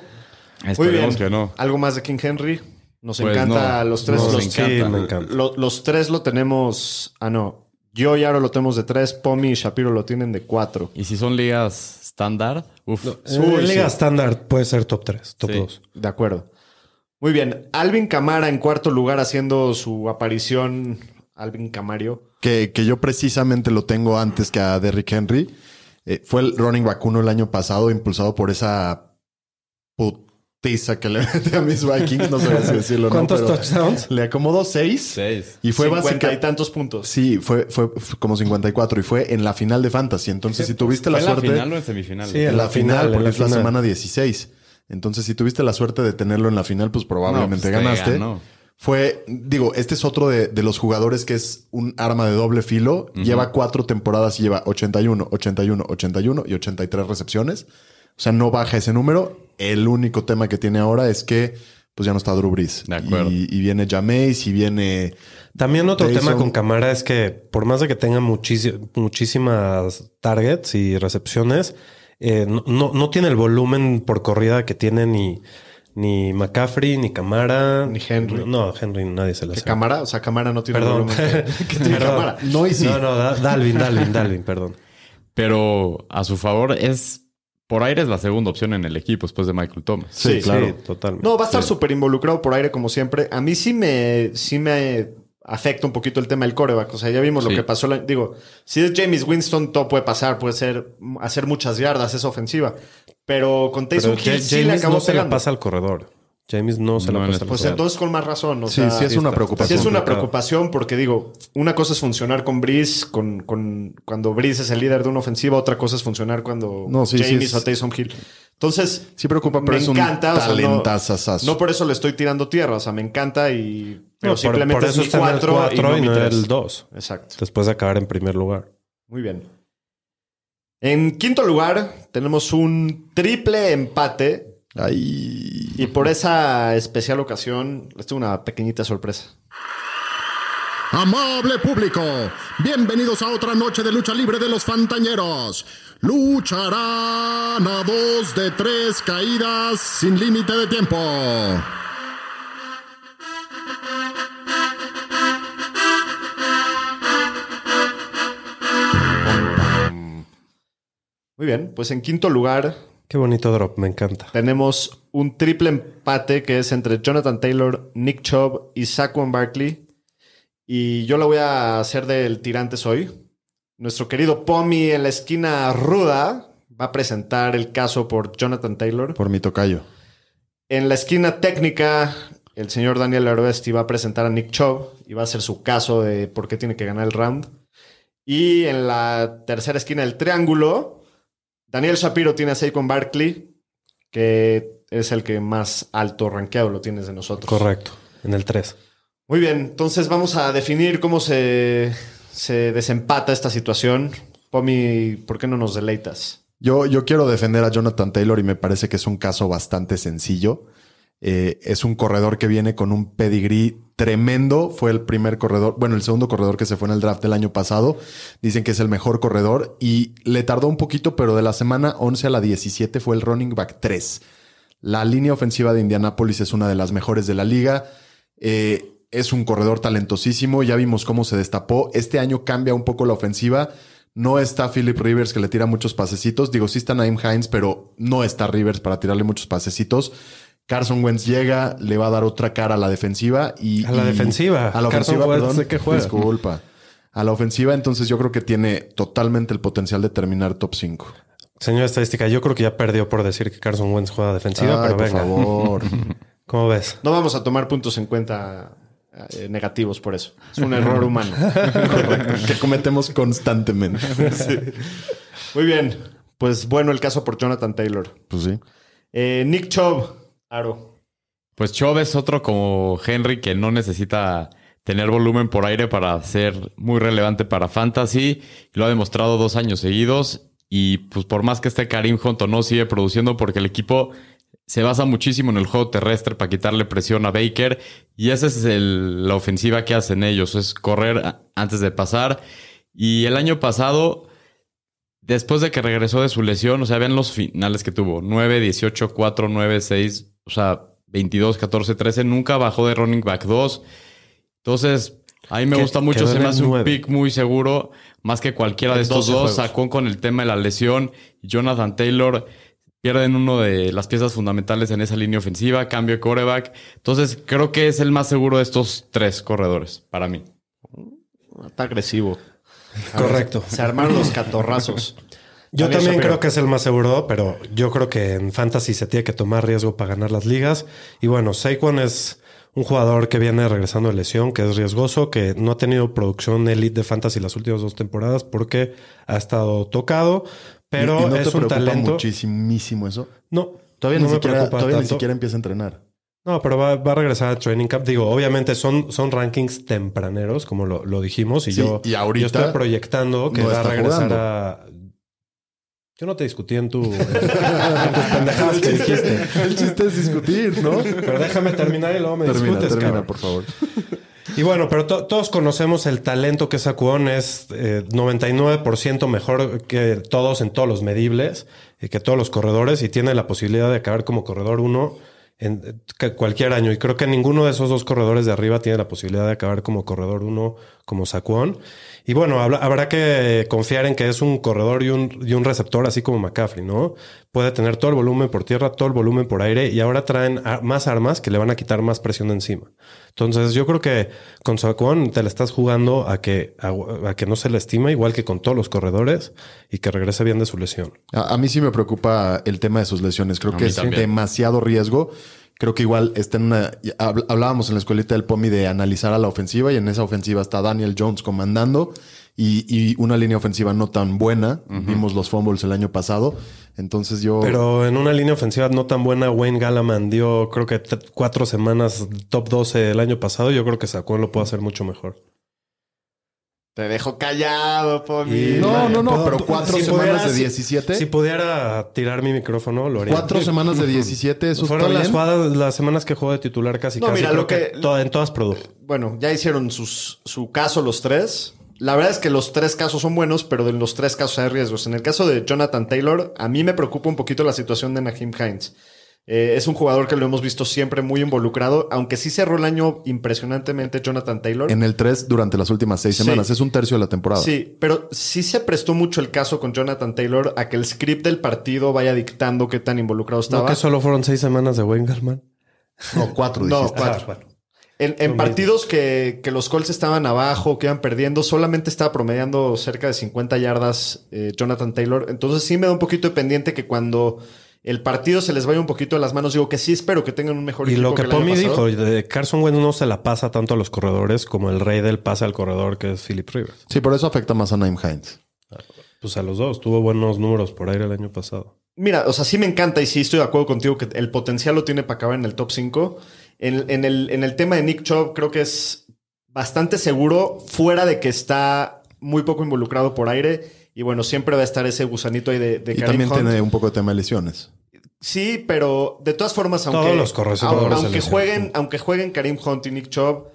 Esperemos que no. ¿Algo más de King Henry? Nos Pues encanta no. los tres. No, los, sí, encanta. me encanta. lo- los tres lo tenemos. Ah, no. Yo y Aro lo tenemos de tres. Pomi y Shapiro lo tienen de cuatro. Y si son ligas estándar, uff. en Liga estándar puede ser top 3, top Sí. 2. De acuerdo. Muy bien. Alvin Camara en cuarto lugar haciendo su aparición. Alvin Camario. que, que yo precisamente lo tengo antes que a Derrick Henry. Eh, fue el running back uno el año pasado, impulsado por esa putiza que le mete a mis Vikings. No sé si decirlo. ¿no? ¿Cuántos Pero touchdowns? Le acomodó seis. Seis. Y fue 50 y básicamente. tantos puntos. Sí, fue, fue como 54 y fue en la final de Fantasy. Entonces, si tuviste la ¿Fue en la suerte. final o en semifinal? Sí, en la final, porque la es la final. semana 16. Entonces, si tuviste la suerte de tenerlo en la final, pues probablemente No, pues te ganaste. ganó. Fue, digo, este es otro de, de los jugadores que es un arma de doble filo. Lleva cuatro temporadas y lleva 81, 81, 81 y 83 recepciones. O sea, no baja ese número. El único tema que tiene ahora es que pues ya no está Drew Brees. De acuerdo. Y, y viene Jameis y viene... También otro Jason- tema con Camara es que por más de que tenga muchísi- muchísimas targets y recepciones, eh, no, no, no tiene el volumen por corrida que tiene ni, ni McCaffrey, ni Camara. Ni Henry. No, Henry nadie se le ¿Qué hace. Cámara? O sea, Cámara no tiene Perdón. volumen que, que tiene. No, y sí. No, no, Da- Dalvin, Dalvin, Dalvin, perdón. Pero a su favor es... Por aire es la segunda opción en el equipo después de Michael Thomas. Sí, claro. Sí, totalmente. No, va a estar súper involucrado por aire como siempre. A mí sí me, sí me afecta un poquito el tema del coreback. O sea, ya vimos lo que pasó. la- digo, si es James Winston, todo puede pasar. Puede ser hacer muchas yardas, es ofensiva. Pero con Taysom Hill sí le acabó no se la pasa al corredor. James no se No, la pasa Pues entonces con más razón. O Sí, sea, sí es una preocupación. Sí es una complicado. preocupación porque digo, una cosa es funcionar con Breeze, con, con, cuando Breeze es el líder de una ofensiva, otra cosa es funcionar cuando No, sí, James es- o Taysom Hill. Entonces, Sí preocupa, pero me es un encanta. o sea, no- por eso le estoy tirando tierra, o sea, me encanta y... Pero No, por- simplemente por eso es mi está en el 4 4 y no y mi no 3. el 2. Exacto. Después de acabar en primer lugar. Muy bien. En quinto lugar, tenemos un triple empate Ay. y por esa especial ocasión les tengo una pequeñita sorpresa. Amable público, bienvenidos a otra noche de lucha libre de los Fantañeros. Lucharán a dos de tres caídas sin límite de tiempo. Muy bien, pues en quinto lugar Qué bonito drop, me encanta. tenemos un triple empate que es entre Jonathan Taylor, Nick Chubb y Saquon Barkley. Y yo lo voy a hacer del tirantes hoy. Nuestro querido Pomi en la esquina ruda va a presentar el caso por Jonathan Taylor. Por mi tocayo. En la esquina técnica, el señor Daniel Aroesti va a presentar a Nick Chubb y va a hacer su caso de por qué tiene que ganar el round. Y en la tercera esquina del triángulo, Daniel Shapiro tiene a Saquon Barkley, que es el que más alto rankeado lo tienes de nosotros. Correcto. En el 3. Muy bien, entonces vamos a definir cómo se, se desempata esta situación. Pomi, ¿por qué no nos deleitas? Yo, yo quiero defender a Jonathan Taylor y me parece que es un caso bastante sencillo. Eh, es un corredor que viene con un pedigree tremendo. Fue el primer corredor, bueno, el segundo corredor que se fue en el draft del año pasado. Dicen que es el mejor corredor y le tardó un poquito, pero de la semana 11 a la 17 fue el running back 3. La línea ofensiva de Indianapolis es una de las mejores de la liga. Eh, es un corredor talentosísimo. Ya vimos cómo se destapó. Este año cambia un poco la ofensiva. No está Philip Rivers que le tira muchos pasecitos. Digo, sí está Naim Hines, pero no está Rivers para tirarle muchos pasecitos. Carson Wentz llega, le va a dar otra cara a la defensiva y A la y- defensiva. A la ofensiva, perdón. ¿de qué juega? Disculpa. A la ofensiva, entonces yo creo que tiene totalmente el potencial de terminar top 5. Señor estadística, yo creo que ya perdió por decir que Carson Wentz juega defensiva, pero por venga. favor. ¿Cómo ves? No vamos a tomar puntos en cuenta eh, negativos por eso. Es un error humano. Que cometemos constantemente. Muy bien. Pues bueno, el caso por Jonathan Taylor. Pues sí. Eh, Nick Chubb, Aro. Pues Chubb es otro como Henry que no necesita tener volumen por aire para ser muy relevante para Fantasy. Lo ha demostrado dos años seguidos. Y pues por más que esté Karim Hunt o no, sigue produciendo porque el equipo se basa muchísimo en el juego terrestre para quitarle presión a Baker. Y esa es el- la ofensiva que hacen ellos, es correr antes de pasar. Y el año pasado, después de que regresó de su lesión, o sea, vean los finales que tuvo. 9, 18, 4, 9, 6, o sea, 22, 14, 13. Nunca bajó de running back 2. Entonces, a mí me gusta mucho, se me hace un pick muy seguro, más que cualquiera de En estos 12 dos. Sacó con el tema de la lesión. Jonathan Taylor pierden uno de las piezas fundamentales en esa línea ofensiva, cambio de quarterback. Entonces, creo que es el más seguro de estos tres corredores, para mí. Está agresivo. Correcto. Se armaron los catorrazos. Yo también creo que es el más seguro, pero yo creo que en Fantasy se tiene que tomar riesgo para ganar las ligas. Y bueno, Saquon es un jugador que viene regresando de lesión, que es riesgoso, que no ha tenido producción elite de Fantasy las últimas dos temporadas porque ha estado tocado, pero ¿Y- y no es te un talento. muchísimo eso. No, Todavía, no ni, me siquiera, preocupa todavía ni siquiera empieza a entrenar. No, pero va, va a regresar a Training Camp. Digo, obviamente son, son rankings tempraneros, como lo, lo dijimos, y Sí, yo, y ahorita yo estoy proyectando que no va a regresar jugando. a. Yo no te discutí en tu. en tus pendejadas que dijiste. El chiste es discutir, ¿no? Pero déjame terminar y luego me termina, discutes, termina, cabrón. por favor. Y bueno, pero to- todos conocemos el talento que Saquon es eh, 99% mejor que todos en todos los medibles, y que todos los corredores, y tiene la posibilidad de acabar como corredor uno en cualquier año. Y creo que ninguno de esos dos corredores de arriba tiene la posibilidad de acabar como corredor uno, como Saquon. Y bueno, habrá que confiar en que es un corredor y un, y un receptor, así como McCaffrey, ¿no? Puede tener todo el volumen por tierra, todo el volumen por aire, y ahora traen más armas que le van a quitar más presión de encima. Entonces, yo creo que con Saquon te la estás jugando a que, a, a que no se le estima, igual que con todos los corredores, y que regrese bien de su lesión. A, a mí sí me preocupa el tema de sus lesiones. Creo A que es también. demasiado riesgo. Creo que igual está en una. hab- Hablábamos en la escuelita del POMI de analizar a la ofensiva y en esa ofensiva está Daniel Jones comandando y, y una línea ofensiva no tan buena. Vimos los fumbles el año pasado. Entonces yo. Pero en una línea ofensiva no tan buena, Wayne Gallaman dio, creo que cuatro semanas top 12 el año pasado. Yo creo que Saquon lo puede hacer mucho mejor. Te dejo callado, Pomi. No, no, no, pero cuatro si semanas pudiera- de si- 17. Si pudiera tirar mi micrófono, lo haría. Cuatro semanas de 17, eso Fueron está las, bien. jugadas- las semanas que jugó de titular casi No, casi. mira, creo lo que- en todas produjo. Bueno, ya hicieron sus, su caso los tres. La verdad es que los tres casos son buenos, pero en los tres casos hay riesgos. En el caso de Jonathan Taylor, a mí me preocupa un poquito la situación de Naheem Hines. Eh, es un jugador que lo hemos visto siempre muy involucrado, aunque sí cerró el año impresionantemente Jonathan Taylor. En el 3 durante las últimas seis Sí. semanas. Es un tercio de la temporada. Sí, pero sí se prestó mucho el caso con Jonathan Taylor a que el script del partido vaya dictando qué tan involucrado estaba. ¿No que solo fueron seis semanas de Wayne Gallman? No, cuatro No, cuatro. Ah, bueno. En, partidos que, que los Colts estaban abajo, que iban perdiendo, solamente estaba promediando cerca de 50 yardas eh, Jonathan Taylor. Entonces sí me da un poquito de pendiente que cuando el partido se les vaya un poquito de las manos, digo que sí espero que tengan un mejor Y equipo lo que Pomi pasado. dijo, de Carson Wentz no se la pasa tanto a los corredores como el rey del pase al corredor, que es Philip Rivers. Sí, por eso afecta más a Naim Hines. Pues a los dos. Tuvo buenos números por aire el año pasado. Mira, o sea, sí me encanta y sí estoy de acuerdo contigo que el potencial lo tiene para acabar en el top 5. En, en el, en el tema de Nick Chubb, creo que es bastante seguro, fuera de que está muy poco involucrado por aire. Y bueno, siempre va a estar ese gusanito ahí de, de Y también Hunt. tiene un poco de tema de lesiones. Sí, pero de todas formas, aunque, Todos los corredores se aunque lesionan. jueguen, aunque jueguen Karim Hunt y Nick Chubb,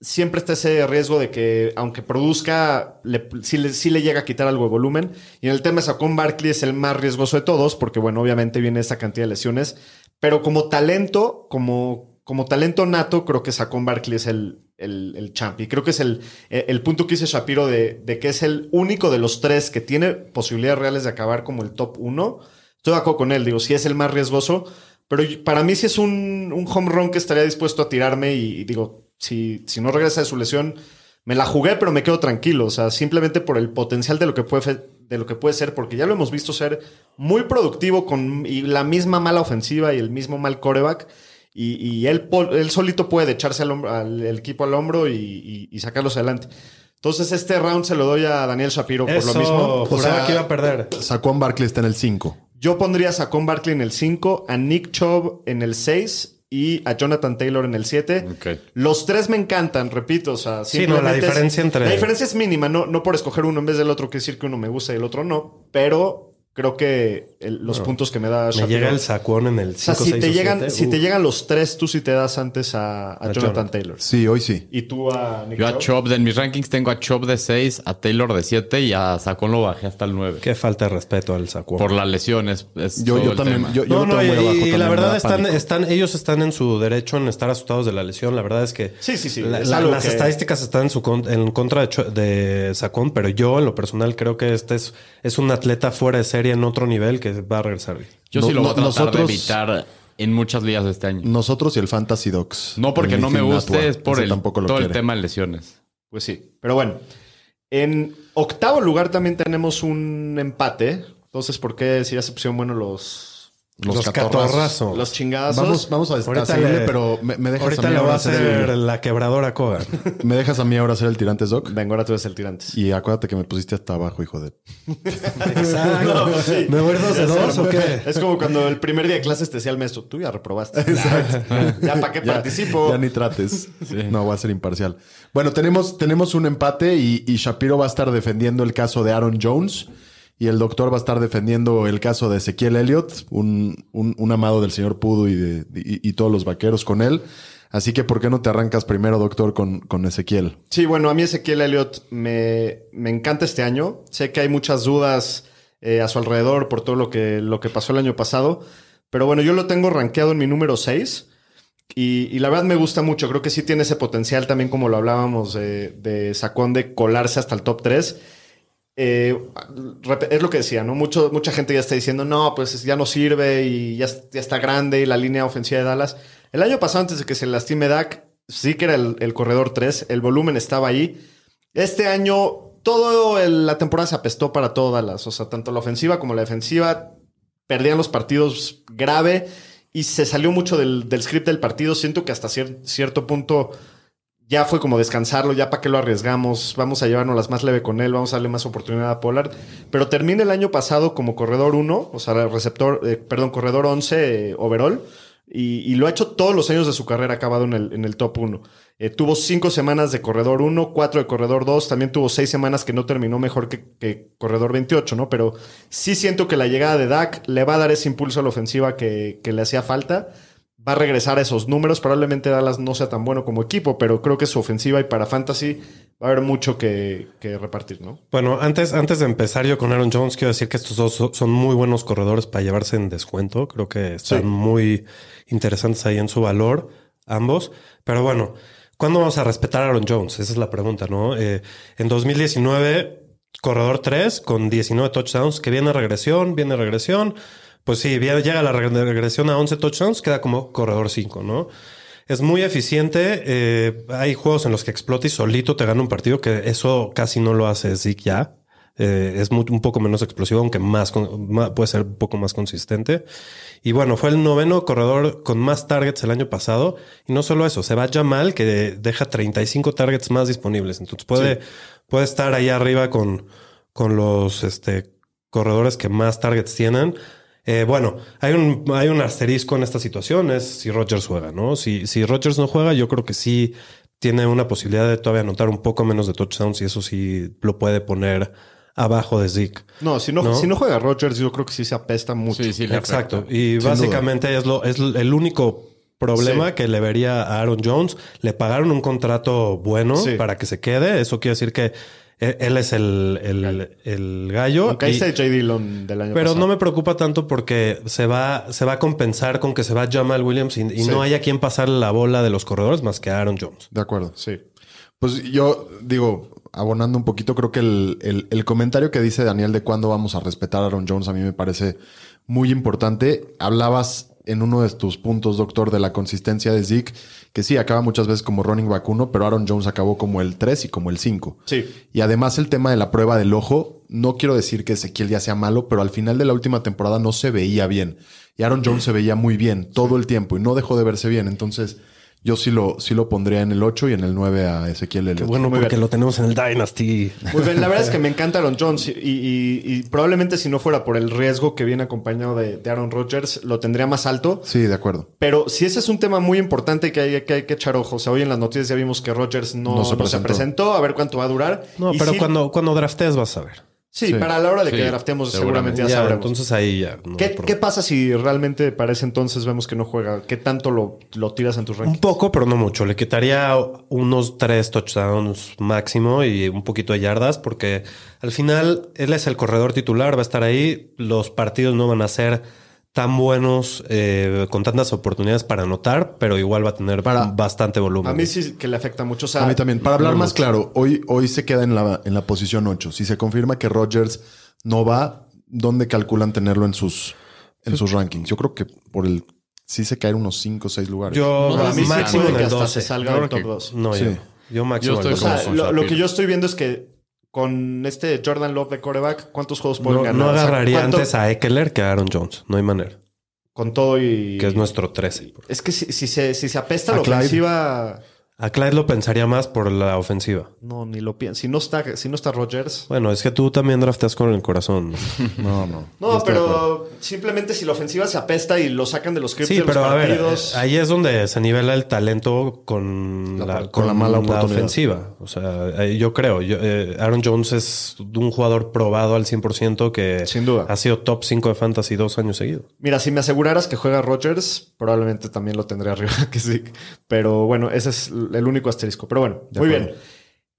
siempre está ese riesgo de que, aunque produzca, le, sí, le, sí le llega a quitar algo de volumen. Y en el tema de Saquon Barkley es el más riesgoso de todos, porque bueno, obviamente viene esa cantidad de lesiones. Pero como talento, como, como talento nato, creo que Saquon Barkley es el, el, champ. Y creo que es el, el punto que hice Shapiro de, de que es el único de los tres que tiene posibilidades reales de acabar como el top uno. Estoy de acuerdo con él, digo, sí es el más riesgoso, pero para mí sí es un, un home run que estaría dispuesto a tirarme y, y digo, si, si no regresa de su lesión, me la jugué, pero me quedo tranquilo, o sea, simplemente por el potencial de lo que puede, de lo que puede ser, porque ya lo hemos visto ser muy productivo con y la misma mala ofensiva y el mismo mal coreback. Y, y él, él solito puede echarse al, hombro- al el equipo al hombro y, y- y sacarlos adelante. Entonces, este round se lo doy a Daniel Shapiro por Eso, lo mismo. O sea, que iba a perder. Saquon Barkley está en el 5. Yo pondría a Saquon Barkley en el 5, a Nick Chubb en el 6 y a Jonathan Taylor en el 7. Ok. Los tres me encantan, repito. O sea, Sí, no, la simplemente es- diferencia entre- La diferencia es mínima. No, no por escoger uno en vez del otro, que decir que uno me gusta y el otro no. Pero creo que el- los puntos que me da Me llega el sacuón en el O sea, 5, si 6 te, o llegan, 7, si te llegan los tres, tú sí te das antes a, a A Jonathan, Jonathan. Taylor. Sí, hoy sí. Y tú a Nick Yo a Chubb? Chop, en mis rankings tengo a Chop de 6, a Taylor de 7 y a Sacón lo bajé hasta el 9. Qué falta de respeto al sacuón. Por las lesiones. Es Yo, yo el también. Yo, yo no, y, abajo la verdad da están, están, ellos están en su derecho en estar asustados de la lesión. La verdad es que Sí, sí, sí. la- es la- algo las que- estadísticas están en su con- en contra de, de Sacón, pero yo en lo personal creo que este es, es un atleta fuera de serie en otro nivel que va a regresar. Yo No- sí lo voy a tratar nosotros- de evitar en muchas ligas de este año. Nosotros y el Fantasy Docs. No porque no me guste, es por el, tampoco lo todo el tema de lesiones. Pues sí. Pero bueno. En octavo lugar también tenemos un empate. Entonces, ¿por qué si ya se pusieron buenos los, Los, Los catorrazos. catorrazos. los chingazos? Vamos, vamos a, a Ahorita seguirle, le- pero me, me dejas a Ahorita mí le va ahora a hacer el- la quebradora a Kogan. me dejas a mí ahora hacer el tirantes doc. Venga, ahora tú eres el tirantes. Y acuérdate que me pusiste hasta abajo, hijo de. Exacto. ¿Me dos de dos o qué? Es como cuando el primer día de clases te decía el maestro, tú ya reprobaste. ya para qué Ya- participo. Ya ni trates. No, voy a ser imparcial. Bueno, tenemos, tenemos un empate y, y Shapiro va a estar defendiendo el caso de Aaron Jones y el doctor va a estar defendiendo el caso de Ezequiel Elliott, un, un- amado del señor Pudo y, de, y, todos los vaqueros con él. Así que, ¿por qué no te arrancas primero, doctor, con, con Ezequiel? Sí, bueno, a mí Ezequiel Elliott me, me encanta este año. Sé que hay muchas dudas eh, a su alrededor por todo lo que, lo que pasó el año pasado. Pero bueno, yo lo tengo rankeado en mi número 6. Y, y la verdad me gusta mucho. Creo que sí tiene ese potencial también, como lo hablábamos de, de Sacón, de colarse hasta el top 3. Eh, es lo que decía, ¿no? Mucho, mucha gente ya está diciendo, no, pues ya no sirve y ya, ya está grande y la línea ofensiva de Dallas. El año pasado, antes de que se lastime Dak, sí que era el, corredor 3, el volumen estaba ahí. Este año, todo el- la temporada se apestó para todo Dallas, o sea, tanto la ofensiva como la defensiva perdían los partidos grave y se salió mucho del, del script del partido. Siento que hasta cier- cierto punto ya fue como descansarlo, ya para qué lo arriesgamos, vamos a llevarnos las más leve con él, vamos a darle más oportunidad a Pollard. Pero termina el año pasado como corredor 1, o sea, receptor, eh, perdón, corredor 11 eh, overall. Y, y lo ha hecho todos los años de su carrera, acabado en el, en el top 1. Eh, tuvo cinco semanas de corredor 1, cuatro de corredor 2, también tuvo seis semanas que no terminó mejor que, que corredor 28, ¿no? Pero sí siento que la llegada de Dak le va a dar ese impulso a la ofensiva que, que le hacía falta. Va a regresar a esos números. Probablemente Dallas no sea tan bueno como equipo, pero creo que su ofensiva y para Fantasy va a haber mucho que, que repartir, ¿no? Bueno, antes, antes de empezar yo con Aaron Jones, quiero decir que estos dos so- son muy buenos corredores para llevarse en descuento. Creo que están Sí. muy interesantes ahí en su valor, ambos. Pero bueno, ¿cuándo vamos a respetar a Aaron Jones? Esa es la pregunta, ¿no? Eh, en 2019, corredor 3 con 19 touchdowns, que viene regresión, viene regresión. Pues sí, llega la reg- regresión a 11 touchdowns, queda como corredor 5, ¿no? Es muy eficiente. eh, hay juegos en los que explota y solito te gana un partido, que eso casi no lo hace Zeke ya. Eh, es muy- un poco menos explosivo, aunque más, puede ser un poco más consistente. Y bueno, fue el noveno corredor con más targets el año pasado. Y no solo eso, se va Jamal, que deja 35 targets más disponibles. Entonces puede, puede estar ahí arriba con, con los este, corredores que más targets tienen. Eh, bueno, hay un, hay un asterisco en esta situación, es si Rodgers juega, ¿no? Si, si Rodgers no juega, yo creo que sí tiene una posibilidad de todavía anotar un poco menos de touchdowns y eso sí lo puede poner abajo de Zeke. No, si no, ¿No? si no juega Rodgers, yo creo que sí se apesta mucho. Sí, sí, le Exacto. afecta. Y Sin básicamente es, lo, es el único problema Sí. que le vería a Aaron Jones. Le pagaron un contrato bueno Sí. para que se quede. Eso quiere decir que él, es el, el, el gallo. Aunque Y- está J. Dillon del año pero pasado. no me preocupa tanto porque se va, se va a compensar con que se va Jamal Williams y, y Sí. no haya quien pasar la bola de los corredores más que Aaron Jones. De acuerdo. Sí. Pues yo digo, abonando un poquito, creo que el, el- el comentario que dice Daniel de cuándo vamos a respetar a Aaron Jones a mí me parece muy importante. Hablabas en uno de tus puntos, doctor, de la consistencia de Zeke, que sí, acaba muchas veces como running back pero Aaron Jones acabó como el 3 y como el 5. Sí. Y además el tema de la prueba del ojo no quiero decir que Ezequiel ya sea malo, pero al final de la última temporada no se veía bien. Y Aaron Jones se veía muy bien todo el tiempo y no dejó de verse bien. Entonces, yo sí lo, sí lo pondría en el 8 y en el 9 a Ezequiel Elliott. Bueno, porque lo tenemos en el Dynasty. Muy bien, la verdad es que me encanta Aaron Jones y, y- y probablemente si no fuera por el riesgo que viene acompañado de, de Aaron Rodgers, lo tendría más alto. Sí, de acuerdo. Pero si ese es un tema muy importante que hay que, hay que echar ojo. O sea, hoy en las noticias ya vimos que Rodgers no, No se no se, presentó. A ver cuánto va a durar. No, Y pero cuando, cuando draftees vas a ver. Sí, Sí. para la hora de que draftemos seguramente. seguramente ya, Ya, sabremos. entonces ahí ya. no ¿Qué, pasa si realmente para ese entonces vemos que no juega? ¿Qué tanto lo, lo tiras en tus Un rankings? poco, pero no mucho. Le quitaría unos tres touchdowns máximo y un poquito de yardas, porque al final él es el corredor titular, va a estar ahí. Los partidos no van a ser tan buenos eh, con tantas oportunidades para anotar, pero igual va a tener Para- bastante volumen. A mí sí que le afecta mucho. O sea, a mí también. Para hablar no más mucho. claro, hoy, hoy se queda en la, en la posición 8. Si se confirma que Rodgers no va, ¿dónde calculan tenerlo en sus, en sus rankings? Yo creo que por el... Sí se cae unos 5 o 6 lugares. Yo No, Para mí sí máximo en que el hasta 12. se salga del top que- 2. No, Sí. yo, yo máximo Yo en el estoy O sea, lo, que yo estoy viendo es que con este Jordan Love de coreback, ¿cuántos juegos pueden No, ganar? no O sea, agarraría ¿cuánto- antes a Eckler que a Aaron Jones. No hay manera. Con todo y... Que es nuestro 13. Es que si, si se, si se apesta A la ofensiva... A Clyde lo pensaría más por la ofensiva. No, ni lo pienso. Si no está, si no está Rodgers... Bueno, es que tú también drafteas con el corazón. No, no. No, pero simplemente si la ofensiva se apesta y lo sacan de los scripts Sí, de los pero a ver, partidos... ahí es donde se nivela el talento con La- la, con la mala oportunidad. ofensiva. O sea, ahí yo creo. yo, eh, Aaron Jones es un jugador probado al 100% que Sin duda. ha sido top 5 de fantasy dos años seguidos. Mira, si me aseguraras que juega Rodgers, probablemente también lo tendría arriba que sí. Pero bueno, ese es el único asterisco. Pero bueno, De muy acuerdo. bien.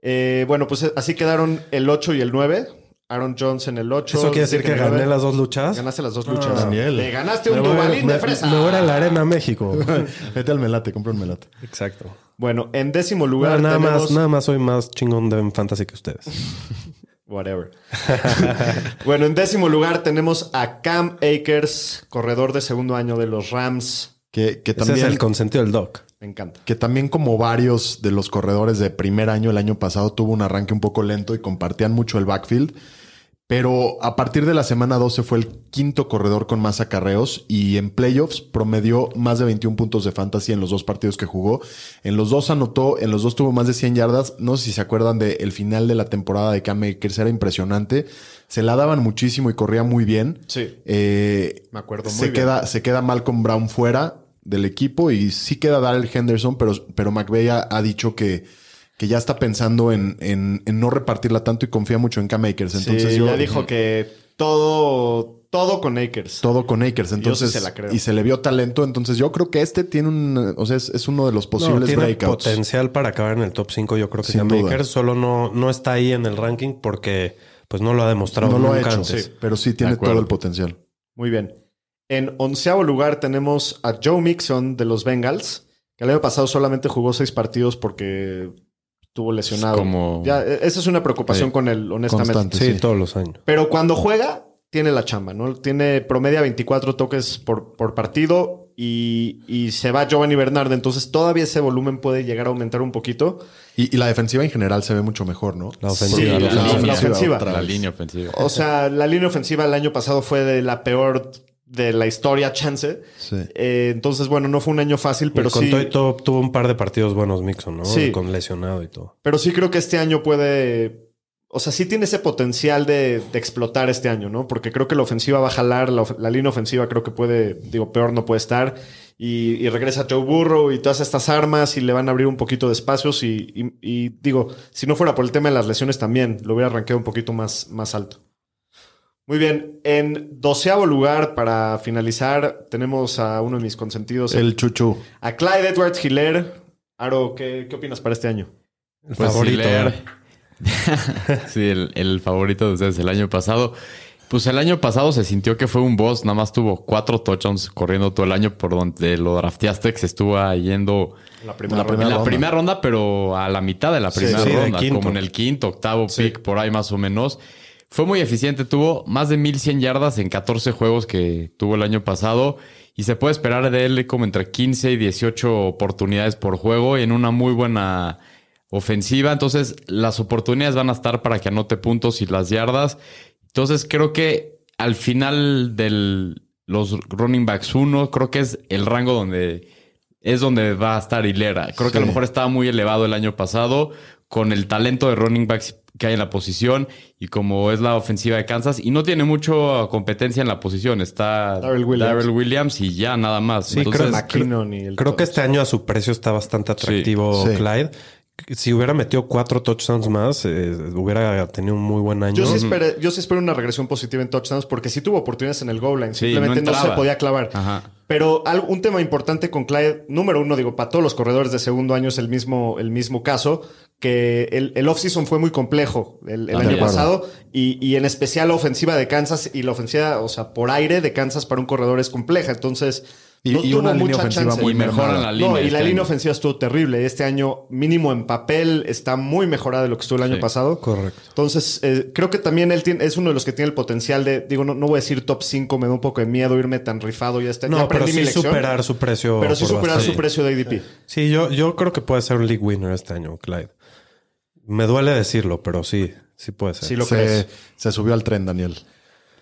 Eh, bueno, pues así quedaron el 8 y el 9. Aaron Jones en el 8. ¿Eso quiere decir que gané 9. las dos luchas? Ganaste las dos Ah, luchas. Daniel. Le ganaste un Duvalín de fresa. Me voy a la Arena México. Vete al melate, compra un melate. Exacto. Bueno, en décimo lugar nada, tenemos... más, nada más soy más chingón de fantasy que ustedes. Whatever. bueno, en décimo lugar tenemos a Cam Akers, corredor de segundo año de los Rams. Que, que Ese también... es el consentido del doc. Me encanta. Que también como varios de los corredores de primer año el año pasado tuvo un arranque un poco lento y compartían mucho el backfield. Pero a partir de la semana 12 fue el quinto corredor con más acarreos y en playoffs promedió más de 21 puntos de fantasy en los dos partidos que jugó. En los dos anotó, en los dos tuvo más de 100 yardas. No sé si se acuerdan del final de la temporada de Cam Akers, era impresionante. Se la daban muchísimo y corría muy bien. Sí. Eh, Me acuerdo muy se bien. queda, se queda Malcolm Brown fuera del equipo y sí queda Darrell Henderson, pero, pero McVeigh ha, ha dicho que, que ya está pensando en, en- en no repartirla tanto y confía mucho en Cam Akers. Entonces sí, yo ya dijo que todo, todo con Akers. todo con Akers. Entonces, sí se la creo. y se le vio talento. Entonces yo creo que este tiene un, o sea, es, es uno de los No, posibles tiene breakouts. potencial para acabar en el top 5. Yo creo que Sin Cam duda. Akers solo no, no está ahí en el ranking porque pues no lo ha demostrado No lo ha nunca hecho, antes. sí, pero sí tiene todo el potencial. Muy bien. En onceavo lugar tenemos a Joe Mixon de los Bengals, que el año pasado solamente jugó seis partidos porque estuvo lesionado. como- Ya, e- esa es una preocupación Sí. con él, honestamente. Constante. Sí, Sí. todos los años. Pero cuando juega, tiene la chamba, ¿no? Tiene promedia 24 toques por, por partido y, y se va Giovanni Bernard. Entonces todavía ese volumen puede llegar a aumentar un poquito. Y, y la defensiva en general se ve mucho mejor, ¿no? La Sí, ofensiva. la, la la ofensiva. La línea ofensiva. O sea, la línea ofensiva el año pasado fue de la peor de la historia, chance. Sí. Eh, entonces, bueno, no fue un año fácil, pero Pero con sí. todo y todo, tuvo un par de partidos buenos Mixon, ¿no? Sí. Con lesionado y todo. Pero sí creo que este año puede. O sea, sí tiene ese potencial de, de explotar este año, ¿no? Porque creo que la ofensiva va a jalar, la, la línea ofensiva creo que puede, digo, peor no puede estar. Y, y regresa Joe Burrow y todas estas armas y le van a abrir un poquito de espacios. Y, y- y digo, si no fuera por el tema de las lesiones también, lo hubiera arranqueado un poquito más, más alto. Muy bien, en doceavo lugar para finalizar tenemos a uno de mis consentidos, El chuchu. a Clyde Edwards Hiller. Aro, ¿qué, ¿qué opinas para este año? El Pues favorito. Hiller. sí, el, el favorito de ustedes el año pasado. Pues el año pasado se sintió que fue un boss, nada más tuvo cuatro touchdowns corriendo todo el año por donde lo drafteaste, que se estuvo yendo La primera La ronda. en la primera ronda, pero a la mitad de la primera sí, de ronda, como en el quinto, octavo Sí. pick, por ahí más o menos. Fue muy eficiente, tuvo más de 1100 yardas en 14 juegos que tuvo el año pasado y se puede esperar de él como entre 15 y 18 oportunidades por juego y en una muy buena ofensiva. Entonces, las oportunidades van a estar para que anote puntos y las yardas. Entonces, creo que al final del los running backs 1, creo que es el rango donde es donde va a estar Hilera. Creo que a lo mejor estaba muy elevado el año pasado con el talento de running backs que hay en la posición y como es la ofensiva de Kansas y no tiene mucho competencia en la posición. Está Darrell Williams. Darrell Williams y ya nada más. Sí, Entonces, creo- McKinnon y el Creo que este año a su precio está bastante atractivo Sí. Sí. Clyde. Si hubiera metido cuatro touchdowns más, eh, hubiera tenido un muy buen año. Yo sí, esperé- yo sí espero una regresión positiva en touchdowns porque sí tuvo oportunidades en el goal line. Sí, Simplemente no no, se podía clavar. Ajá. Pero algo- un tema importante con Clyde, número uno, digo, para todos los corredores de segundo año es el mismo, el mismo caso, que el, el off-season fue muy complejo el, el Ah, año pasado y, y en especial la ofensiva de Kansas y la ofensiva, o sea, por aire de Kansas para un corredor es compleja. Entonces, Y- no y tuvo una línea mucha ofensiva chance. muy y mejoran la línea. No, y la este línea año. ofensiva estuvo terrible. Este año, mínimo en papel, está muy mejorada de lo que estuvo el año Sí. pasado. Correcto. Entonces, eh, creo que también él tiene- es uno de los que tiene el potencial de, digo, no, no voy a decir top 5, me da un poco de miedo irme tan rifado. Ya, está, ya No, pero aprendí mi sí lección. superar su precio. Pero sí superar bastante. su precio de ADP. Sí, yo, yo creo que puede ser un league winner este año, Clyde. Me duele decirlo, pero sí, sí puede ser. Sí lo se, crees. se subió al tren, Daniel.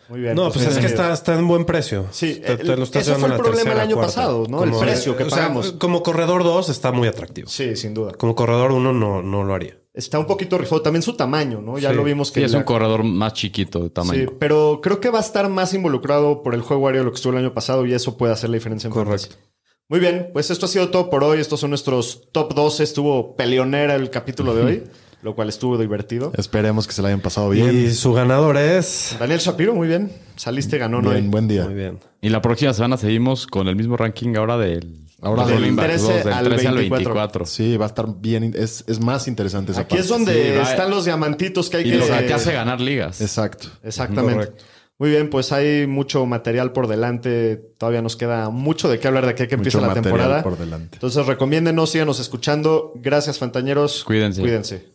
Muy bien. no, pues es que está, está en buen precio. Sí, Te- lo estás ese fue el problema el año cuarta. pasado, ¿no? El precio que o sea, pagamos. como corredor 2 está muy atractivo. Sí, sin duda. Como corredor 1 no, no lo haría. Está un poquito rifado. También su tamaño, ¿no? Ya Sí. lo vimos que... Sí, es la- un corredor más chiquito de tamaño. Sí, pero creo que va a estar más involucrado por el juego aéreo de lo que estuvo el año pasado y eso puede hacer la diferencia en Correcto. fantasy. Muy bien, pues esto ha sido todo por hoy. Estos son nuestros top 12. Estuvo peleonera el capítulo de hoy, lo cual estuvo divertido. Esperemos que se la hayan pasado bien. Y su ganador es. Daniel Shapiro, muy bien. Saliste ganón Bien, hoy. buen día. Muy bien. Y la próxima semana seguimos con el mismo ranking ahora del, Ahora del del running back 13 dos, del al 13 al 24. 24. Sí, va a estar bien. Es, es más interesante esa Aquí es parte. donde Sí, va- están los diamantitos que hay Y que... lo que hace ganar ligas. Exacto. Exactamente. Correcto. Muy bien, pues hay mucho material por delante. Todavía nos queda mucho de qué hablar de aquí a que empieza la temporada. por delante. Entonces recomiéndenos, síganos escuchando. Gracias, Fantañeros. Cuídense. Cuídense.